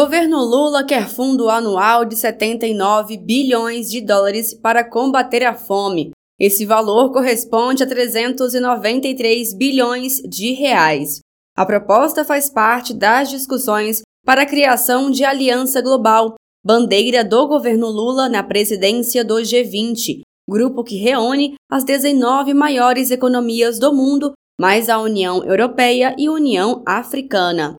Governo Lula quer fundo anual de 79 bilhões de dólares para combater a fome. Esse valor corresponde a 393 bilhões de reais. A proposta faz parte das discussões para a criação de Aliança Global, bandeira do governo Lula na presidência do G20, grupo que reúne as 19 maiores economias do mundo, mais a União Europeia e União Africana.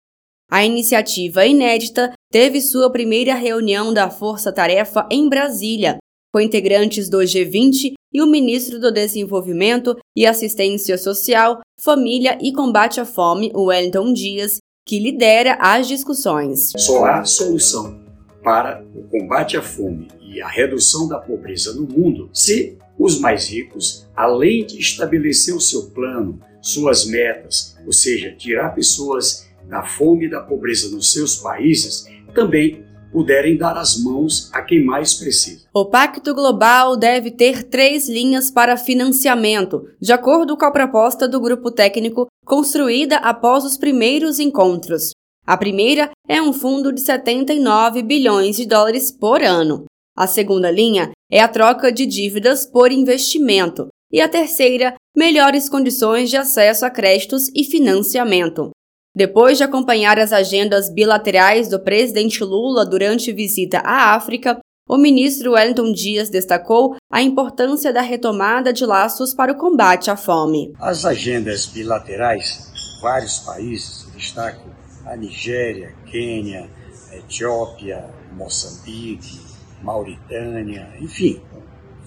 A iniciativa inédita teve sua primeira reunião da Força Tarefa em Brasília, com integrantes do G20 e o ministro do Desenvolvimento e Assistência Social, Família e Combate à Fome, Wellington Dias, que lidera as discussões. Só há solução para o combate à fome e a redução da pobreza no mundo se os mais ricos, além de estabelecer o seu plano, suas metas, ou seja, tirar pessoas da fome e da pobreza nos seus países também puderem dar as mãos a quem mais precisa. O Pacto Global deve ter três linhas para financiamento, de acordo com a proposta do grupo técnico construída após os primeiros encontros. A primeira é um fundo de 79 bilhões de dólares por ano. A segunda linha é a troca de dívidas por investimento. E a terceira, melhores condições de acesso a créditos e financiamento. Depois de acompanhar as agendas bilaterais do presidente Lula durante visita à África, o ministro Wellington Dias destacou a importância da retomada de laços para o combate à fome. As agendas bilaterais, vários países, destaco a Nigéria, Quênia, Etiópia, Moçambique, Mauritânia, enfim,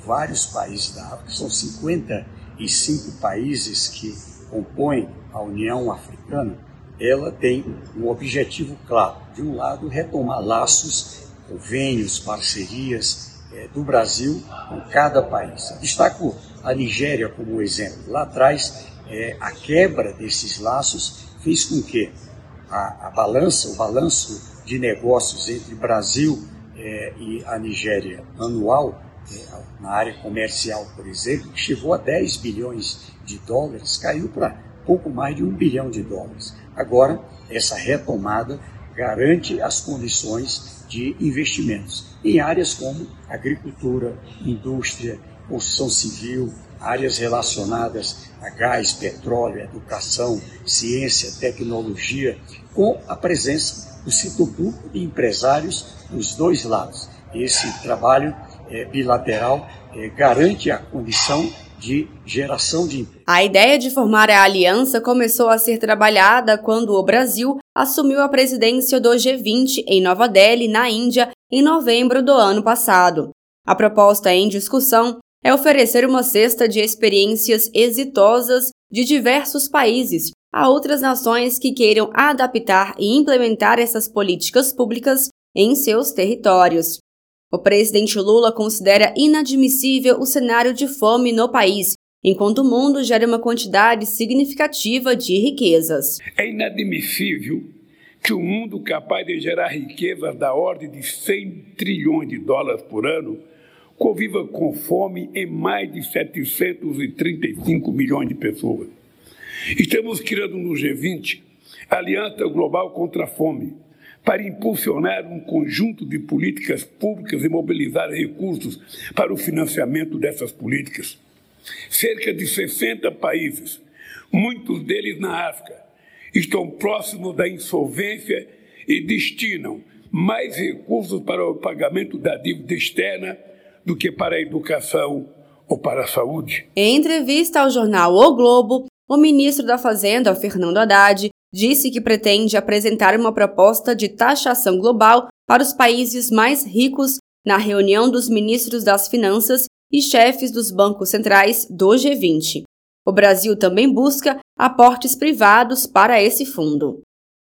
vários países da África, são 55 países que compõem a União Africana ela tem um objetivo claro. De um lado, retomar laços, convênios, parcerias é, do Brasil com cada país. Destaco a Nigéria como exemplo. Lá atrás, é, a quebra desses laços fez com que a, a balança, o balanço de negócios entre Brasil é, e a Nigéria anual, é, na área comercial, por exemplo, que chegou a 10 bilhões de dólares, caiu para pouco mais de um bilhão de dólares. Agora, essa retomada garante as condições de investimentos em áreas como agricultura, indústria, construção civil, áreas relacionadas a gás, petróleo, educação, ciência, tecnologia, com a presença do setor público e empresários dos dois lados. Esse trabalho é, bilateral é, garante a condição de geração de emprego. A ideia de formar a aliança começou a ser trabalhada quando o Brasil assumiu a presidência do G20 em Nova Delhi, na Índia, em novembro do ano passado. A proposta em discussão é oferecer uma cesta de experiências exitosas de diversos países a outras nações que queiram adaptar e implementar essas políticas públicas em seus territórios. O presidente Lula considera inadmissível o cenário de fome no país, enquanto o mundo gera uma quantidade significativa de riquezas. É inadmissível que o mundo capaz de gerar riquezas da ordem de 100 trilhões de dólares por ano conviva com fome em mais de 735 milhões de pessoas. Estamos criando no G20 a Aliança Global contra a Fome, para impulsionar um conjunto de políticas públicas e mobilizar recursos para o financiamento dessas políticas. Cerca de 60 países, muitos deles na África, estão próximos da insolvência e destinam mais recursos para o pagamento da dívida externa do que para a educação ou para a saúde. Em entrevista ao jornal O Globo, o ministro da Fazenda, Fernando Haddad, disse que pretende apresentar uma proposta de taxação global para os países mais ricos na reunião dos ministros das Finanças e chefes dos bancos centrais do G20. O Brasil também busca aportes privados para esse fundo.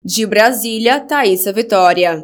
De Brasília, Thaisa Vitória.